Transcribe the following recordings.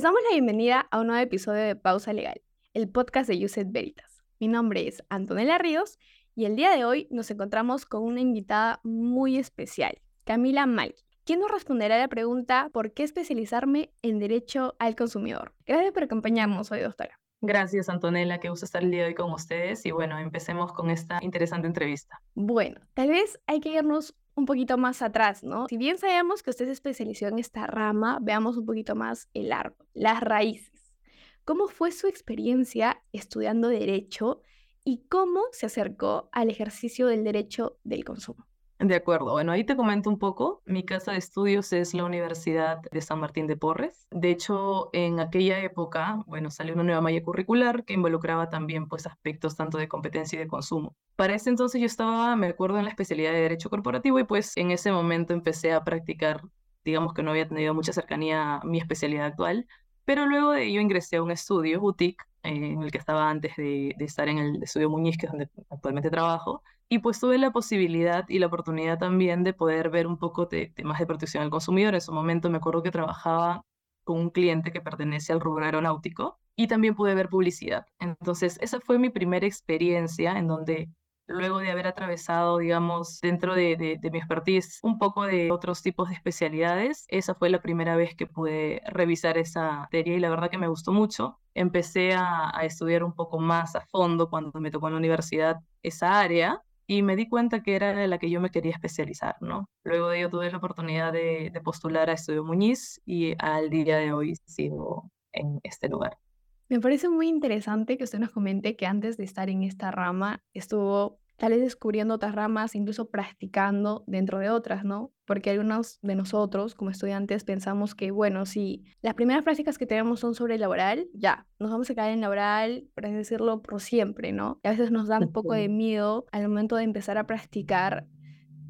Les damos la bienvenida a un nuevo episodio de Pausa Legal, el podcast de Yuset Veritas. Mi nombre es Antonella Ríos y el día de hoy nos encontramos con una invitada muy especial, Camila Malki, quien nos responderá la pregunta ¿por qué especializarme en Derecho al Consumidor? Gracias por acompañarnos hoy, doctora. Gracias, Antonella, que gusto estar el día de hoy con ustedes y bueno, empecemos con esta interesante entrevista. Bueno, tal vez hay que irnos un poquito más atrás, ¿no? Si bien sabemos que usted se especializó en esta rama, veamos un poquito más el árbol, las raíces. ¿Cómo fue su experiencia estudiando derecho y cómo se acercó al ejercicio del derecho del consumo? De acuerdo. Bueno, ahí te comento un poco. Mi casa de estudios es la Universidad de San Martín de Porres. De hecho, en aquella época, bueno, salió una nueva malla curricular que involucraba también pues aspectos tanto de competencia y de consumo. Para ese entonces yo estaba, me acuerdo, en la especialidad de Derecho Corporativo y pues en ese momento empecé a practicar, digamos que no había tenido mucha cercanía a mi especialidad actual, pero luego de ello ingresé a un estudio, boutique, eh, en el que estaba antes de, de estar en el estudio Muñiz, que es donde actualmente trabajo y pues tuve la posibilidad y la oportunidad también de poder ver un poco de temas de protección al consumidor. En su momento me acuerdo que trabajaba con un cliente que pertenece al rubro aeronáutico y también pude ver publicidad. Entonces, esa fue mi primera experiencia en donde luego de haber atravesado, digamos, dentro de, de, mi expertise un poco de otros tipos de especialidades, esa fue la primera vez que pude revisar esa materia y la verdad que me gustó mucho. Empecé a, a estudiar un poco más a fondo cuando me tocó en la universidad esa área y me di cuenta que era la que yo me quería especializar, ¿no? Luego de ello tuve la oportunidad de, postular a Estudio Muñiz y al día de hoy sigo en este lugar. Me parece muy interesante que usted nos comente que antes de estar en esta rama estuvo tal vez descubriendo otras ramas, incluso practicando dentro de otras, ¿no? Porque algunos de nosotros, como estudiantes, pensamos que, bueno, si las primeras prácticas que tenemos son sobre laboral, ya, nos vamos a quedar en laboral, por así decirlo, por siempre, ¿no? Y a veces nos da un poco de miedo al momento de empezar a practicar,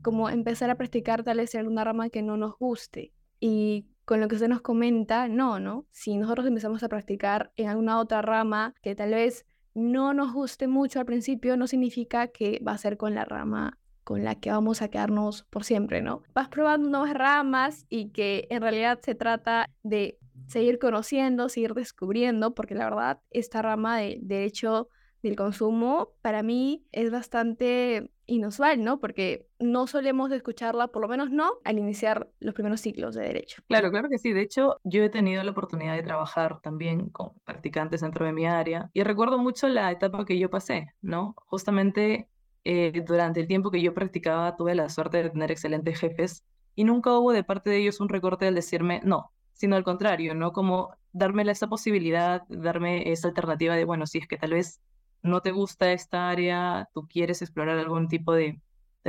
como empezar a practicar tal vez en alguna rama que no nos guste. Y con lo que usted nos comenta, no, ¿no? Si nosotros empezamos a practicar en alguna otra rama que tal vez no nos guste mucho al principio, no significa que va a ser con la rama con la que vamos a quedarnos por siempre, ¿no? Vas probando nuevas ramas y que en realidad se trata de seguir conociendo, seguir descubriendo, porque la verdad esta rama de derecho del consumo para mí es bastante inusual, ¿no? Porque no solemos escucharla, por lo menos no, al iniciar los primeros ciclos de derecho. Claro, claro que sí. De hecho, yo he tenido la oportunidad de trabajar también con practicantes dentro de mi área y recuerdo mucho la etapa que yo pasé, ¿no? Justamente eh, durante el tiempo que yo practicaba tuve la suerte de tener excelentes jefes y nunca hubo de parte de ellos un recorte al decirme no, sino al contrario, ¿no? Como darme esa posibilidad, darme esa alternativa de, bueno, si es que tal vez no te gusta esta área, tú quieres explorar algún tipo de,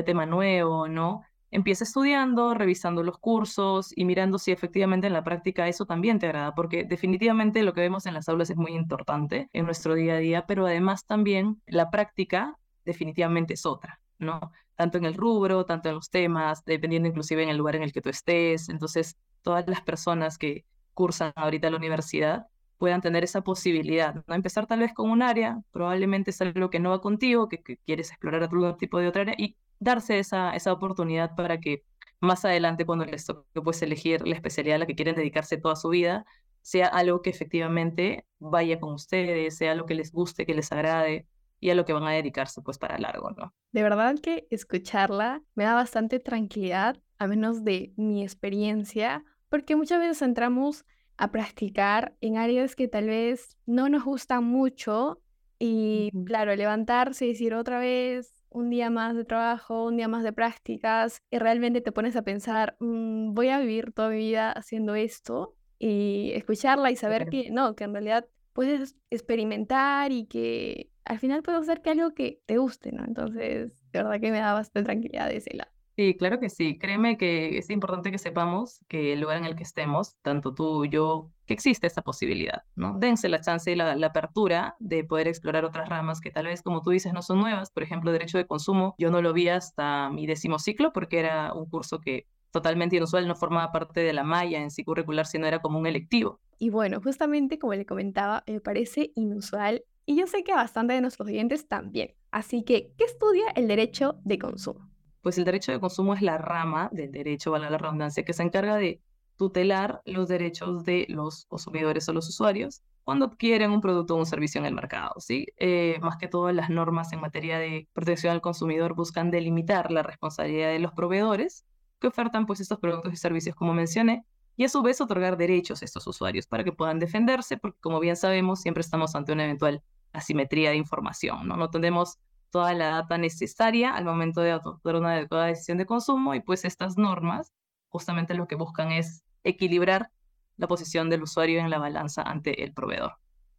tema nuevo, ¿no? Empieza estudiando, revisando los cursos y mirando si efectivamente en la práctica eso también te agrada, porque definitivamente lo que vemos en las aulas es muy importante en nuestro día a día, pero además también la práctica definitivamente es otra, ¿no? Tanto en el rubro, tanto en los temas, dependiendo inclusive en el lugar en el que tú estés. Entonces, todas las personas que cursan ahorita la universidad puedan tener esa posibilidad, ¿no? Empezar tal vez con un área, probablemente es algo que no va contigo, que, quieres explorar otro tipo de otra área y darse esa, esa oportunidad para que más adelante cuando les toque pues elegir la especialidad a la que quieren dedicarse toda su vida, sea algo que efectivamente vaya con ustedes, sea algo que les guste, que les agrade y a lo que van a dedicarse pues para largo, ¿no? De verdad que escucharla me da bastante tranquilidad, a menos de mi experiencia, porque muchas veces entramos a practicar en áreas que tal vez no nos gustan mucho y claro, levantarse y decir otra vez un día más de trabajo, un día más de prácticas y realmente te pones a pensar, mm, voy a vivir toda mi vida haciendo esto y escucharla y saber que no, que en realidad puedes experimentar y que al final puede ser que algo que te guste, ¿no? Entonces, de verdad que me da bastante tranquilidad de ese lado. Sí, claro que sí. Créeme que es importante que sepamos que el lugar en el que estemos, tanto tú, yo, que existe esta posibilidad, ¿no? Dense la chance y la, apertura de poder explorar otras ramas que tal vez, como tú dices, no son nuevas. Por ejemplo, derecho de consumo, yo no lo vi hasta mi décimo ciclo porque era un curso que totalmente inusual, no formaba parte de la malla en sí curricular, sino era como un electivo. Y bueno, justamente como le comentaba, me parece inusual y yo sé que bastante de nuestros oyentes también. Así que, ¿qué estudia el derecho de consumo? Pues el derecho de consumo es la rama del derecho, valga la redundancia, que se encarga de tutelar los derechos de los consumidores o los usuarios cuando adquieren un producto o un servicio en el mercado. ¿sí? Eh, más que todo, las normas en materia de protección al consumidor buscan delimitar la responsabilidad de los proveedores que ofertan pues, estos productos y servicios, como mencioné, y a su vez otorgar derechos a estos usuarios para que puedan defenderse, porque como bien sabemos, siempre estamos ante una eventual asimetría de información. No, no tenemos toda la data necesaria al momento de adoptar una adecuada decisión de consumo y pues estas normas justamente lo que buscan es equilibrar la posición del usuario en la balanza ante el proveedor.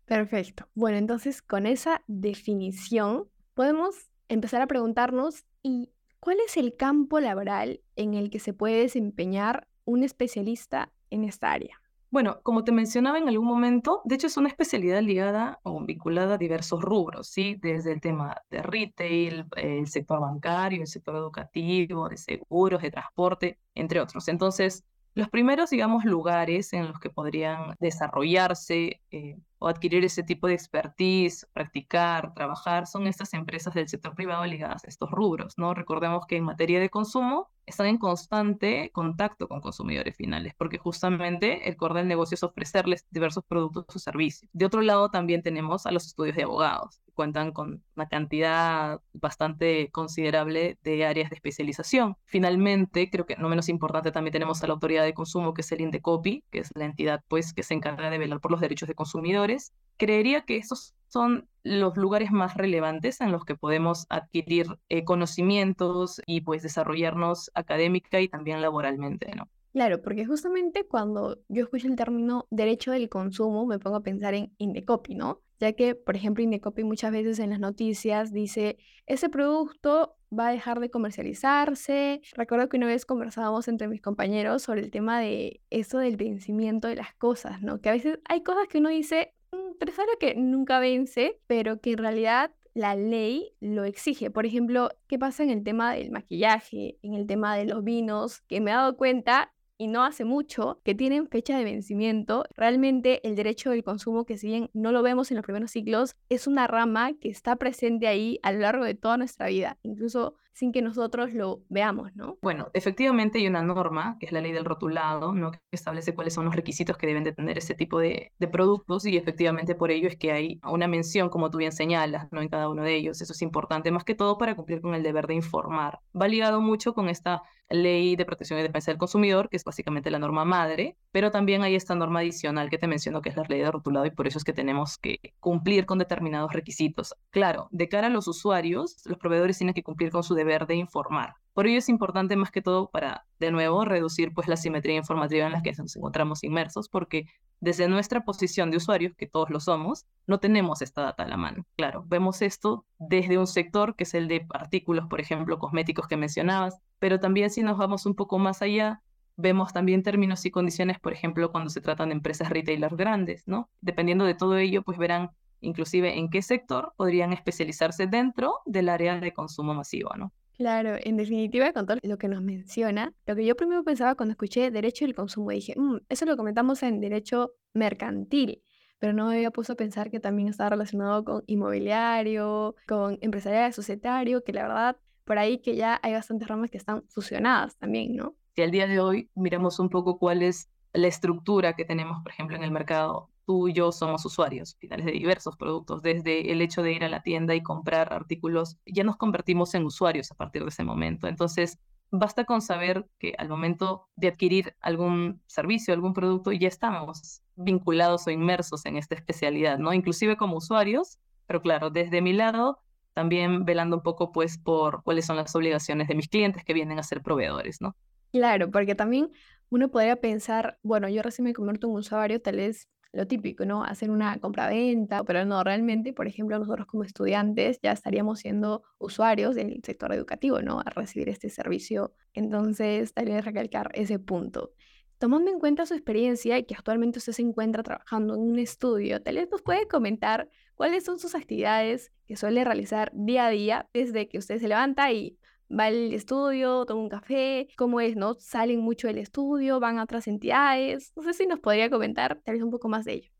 Perfecto. Bueno, entonces con esa definición podemos empezar a preguntarnos, ¿y cuál es el campo laboral en el que se puede desempeñar un especialista en esta área? Bueno, como te mencionaba en algún momento, de hecho es una especialidad ligada o vinculada a diversos rubros, ¿sí? Desde el tema de retail, el sector bancario, el sector educativo, de seguros, de transporte, entre otros. Entonces, los primeros, digamos, lugares en los que podrían desarrollarse eh, o adquirir ese tipo de expertise, practicar, trabajar, son estas empresas del sector privado ligadas a estos rubros, ¿no? Recordemos que en materia de consumo están en constante contacto con consumidores finales, porque justamente el core del negocio es ofrecerles diversos productos o servicios. De otro lado, también tenemos a los estudios de abogados, que cuentan con una cantidad bastante considerable de áreas de especialización. Finalmente, creo que no menos importante, también tenemos a la autoridad de consumo, que es el INDECOPI, que es la entidad pues, que se encarga de velar por los derechos de consumidores. Creería que estos son los lugares más relevantes en los que podemos adquirir eh, conocimientos y pues desarrollarnos académica y también laboralmente, ¿no? Claro, porque justamente cuando yo escucho el término derecho del consumo me pongo a pensar en Indecopi, ¿no? Ya que, por ejemplo, Indecopi muchas veces en las noticias dice, ese producto va a dejar de comercializarse. Recuerdo que una vez conversábamos entre mis compañeros sobre el tema de eso del vencimiento de las cosas, ¿no? Que a veces hay cosas que uno dice, es algo que nunca vence, pero que en realidad la ley lo exige. Por ejemplo, ¿qué pasa en el tema del maquillaje, en el tema de los vinos? Que me he dado cuenta y no hace mucho que tienen fecha de vencimiento. Realmente el derecho del consumo, que si bien no lo vemos en los primeros ciclos, es una rama que está presente ahí a lo largo de toda nuestra vida. Incluso sin que nosotros lo veamos, ¿no? Bueno, efectivamente hay una norma, que es la ley del rotulado, ¿no? que establece cuáles son los requisitos que deben de tener ese tipo de, de, productos y efectivamente por ello es que hay una mención, como tú bien señalas, ¿no? en cada uno de ellos. Eso es importante, más que todo para cumplir con el deber de informar. Va ligado mucho con esta ley de protección y defensa del consumidor, que es básicamente la norma madre, pero también hay esta norma adicional que te menciono, que es la ley de rotulado, y por eso es que tenemos que cumplir con determinados requisitos. Claro, de cara a los usuarios, los proveedores tienen que cumplir con su deber de informar. Por ello es importante más que todo para, de nuevo, reducir pues la simetría informativa en la que nos encontramos inmersos, porque desde nuestra posición de usuarios, que todos lo somos, no tenemos esta data a la mano. Claro, vemos esto desde un sector que es el de artículos, por ejemplo, cosméticos que mencionabas, pero también si nos vamos un poco más allá, vemos también términos y condiciones, por ejemplo, cuando se tratan de empresas retailers grandes, ¿no? Dependiendo de todo ello, pues verán inclusive en qué sector podrían especializarse dentro del área de consumo masivo, ¿no? Claro, en definitiva, con todo lo que nos menciona, lo que yo primero pensaba cuando escuché derecho del consumo, dije, mm, eso lo comentamos en derecho mercantil, pero no me había puesto a pensar que también está relacionado con inmobiliario, con empresarial societario, que la verdad, por ahí que ya hay bastantes ramas que están fusionadas también, ¿no? Si al día de hoy miramos un poco cuál es la estructura que tenemos, por ejemplo, en el mercado tú y yo somos usuarios finales de diversos productos, desde el hecho de ir a la tienda y comprar artículos, ya nos convertimos en usuarios a partir de ese momento. Entonces, basta con saber que al momento de adquirir algún servicio, algún producto, ya estamos vinculados o inmersos en esta especialidad, ¿no? Inclusive como usuarios, pero claro, desde mi lado, también velando un poco, pues, por cuáles son las obligaciones de mis clientes que vienen a ser proveedores, ¿no? Claro, porque también uno podría pensar, bueno, yo recién me convierto en un usuario, tal vez lo típico, ¿no? Hacer una compra-venta, pero no, realmente, por ejemplo, nosotros como estudiantes ya estaríamos siendo usuarios del sector educativo, ¿no? A recibir este servicio. Entonces, tal vez recalcar ese punto. Tomando en cuenta su experiencia y que actualmente usted se encuentra trabajando en un estudio, tal vez nos puede comentar cuáles son sus actividades que suele realizar día a día desde que usted se levanta y va al estudio, toma un café, cómo es, ¿no? Salen mucho del estudio, van a otras entidades. No sé si nos podría comentar tal vez un poco más de ello.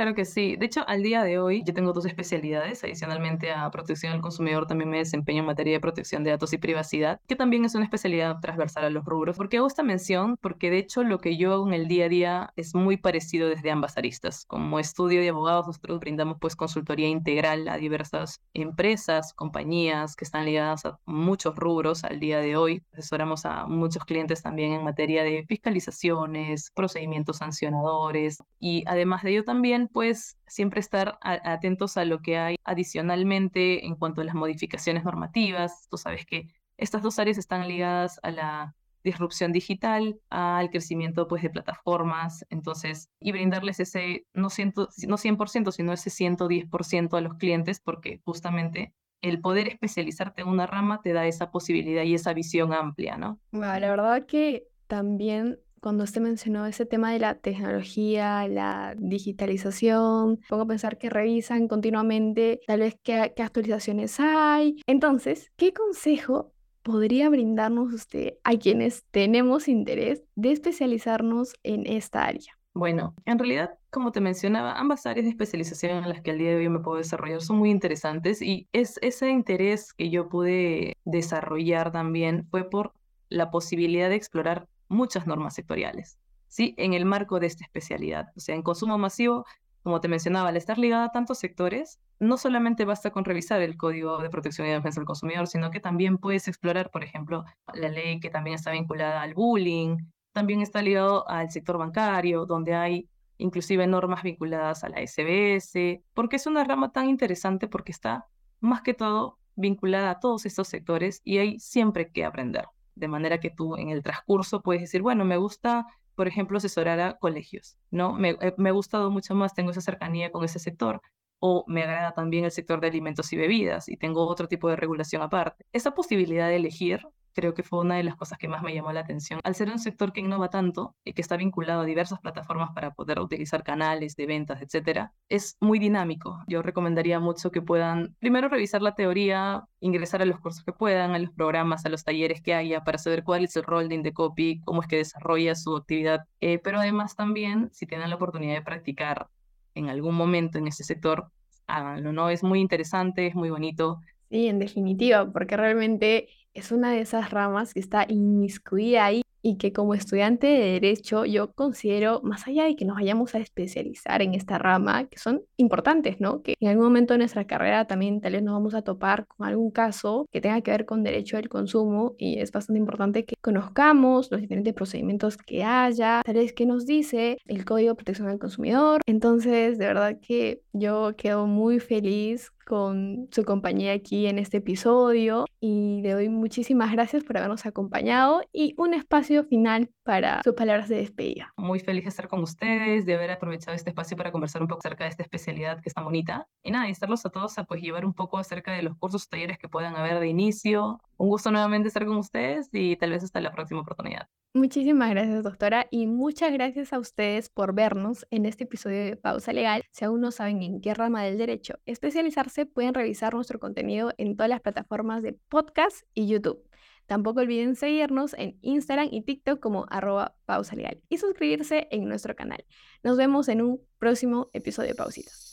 Claro que sí. De hecho, al día de hoy yo tengo dos especialidades. Adicionalmente a protección del consumidor, también me desempeño en materia de protección de datos y privacidad, que también es una especialidad transversal a los rubros. ¿Por qué hago esta mención? Porque de hecho lo que yo hago en el día a día es muy parecido desde ambas aristas. Como estudio de abogados, nosotros brindamos pues consultoría integral a diversas empresas, compañías que están ligadas a muchos rubros al día de hoy. Asesoramos a muchos clientes también en materia de fiscalizaciones, procedimientos sancionadores y además de ello también pues siempre estar atentos a lo que hay adicionalmente en cuanto a las modificaciones normativas. Tú sabes que estas dos áreas están ligadas a la disrupción digital, al crecimiento pues, de plataformas, entonces, y brindarles ese, no, ciento, no 100%, sino ese 110% a los clientes, porque justamente el poder especializarte en una rama te da esa posibilidad y esa visión amplia, ¿no? la verdad que también cuando usted mencionó ese tema de la tecnología, la digitalización, pongo a pensar que revisan continuamente tal vez qué, qué actualizaciones hay. Entonces, ¿qué consejo podría brindarnos usted a quienes tenemos interés de especializarnos en esta área? Bueno, en realidad, como te mencionaba, ambas áreas de especialización en las que al día de hoy me puedo desarrollar son muy interesantes y es ese interés que yo pude desarrollar también fue por la posibilidad de explorar muchas normas sectoriales, ¿sí? En el marco de esta especialidad. O sea, en consumo masivo, como te mencionaba, al estar ligada a tantos sectores, no solamente basta con revisar el Código de Protección y Defensa del Consumidor, sino que también puedes explorar, por ejemplo, la ley que también está vinculada al bullying, también está ligado al sector bancario, donde hay inclusive normas vinculadas a la SBS, porque es una rama tan interesante porque está más que todo vinculada a todos estos sectores y hay siempre que aprender de manera que tú en el transcurso puedes decir, bueno, me gusta, por ejemplo, asesorar a colegios, ¿no? Me, eh, me ha gustado mucho más, tengo esa cercanía con ese sector, o me agrada también el sector de alimentos y bebidas y tengo otro tipo de regulación aparte. Esa posibilidad de elegir creo que fue una de las cosas que más me llamó la atención. Al ser un sector que innova tanto y que está vinculado a diversas plataformas para poder utilizar canales de ventas, etcétera, es muy dinámico. Yo recomendaría mucho que puedan primero revisar la teoría, ingresar a los cursos que puedan, a los programas, a los talleres que haya para saber cuál es el rol de Indecopy, cómo es que desarrolla su actividad, eh, pero además también si tienen la oportunidad de practicar en algún momento en ese sector, háganlo, ¿no? Es muy interesante, es muy bonito. Sí, en definitiva, porque realmente es una de esas ramas que está inmiscuida ahí y que como estudiante de derecho yo considero, más allá de que nos vayamos a especializar en esta rama, que son importantes, ¿no? Que en algún momento de nuestra carrera también tal vez nos vamos a topar con algún caso que tenga que ver con derecho del consumo y es bastante importante que conozcamos los diferentes procedimientos que haya, tal vez que nos dice el Código de Protección del Consumidor. Entonces, de verdad que yo quedo muy feliz con su compañía aquí en este episodio y le doy muchísimas gracias por habernos acompañado y un espacio final para sus palabras de despedida. Muy feliz de estar con ustedes, de haber aprovechado este espacio para conversar un poco acerca de esta especialidad que está bonita. Y nada, estarlos a todos a pues llevar un poco acerca de los cursos talleres que puedan haber de inicio. Un gusto nuevamente estar con ustedes y tal vez hasta la próxima oportunidad. Muchísimas gracias, doctora, y muchas gracias a ustedes por vernos en este episodio de Pausa Legal. Si aún no saben en qué rama del derecho especializarse, pueden revisar nuestro contenido en todas las plataformas de podcast y YouTube. Tampoco olviden seguirnos en Instagram y TikTok como arroba pausa legal y suscribirse en nuestro canal. Nos vemos en un próximo episodio de Pausitas.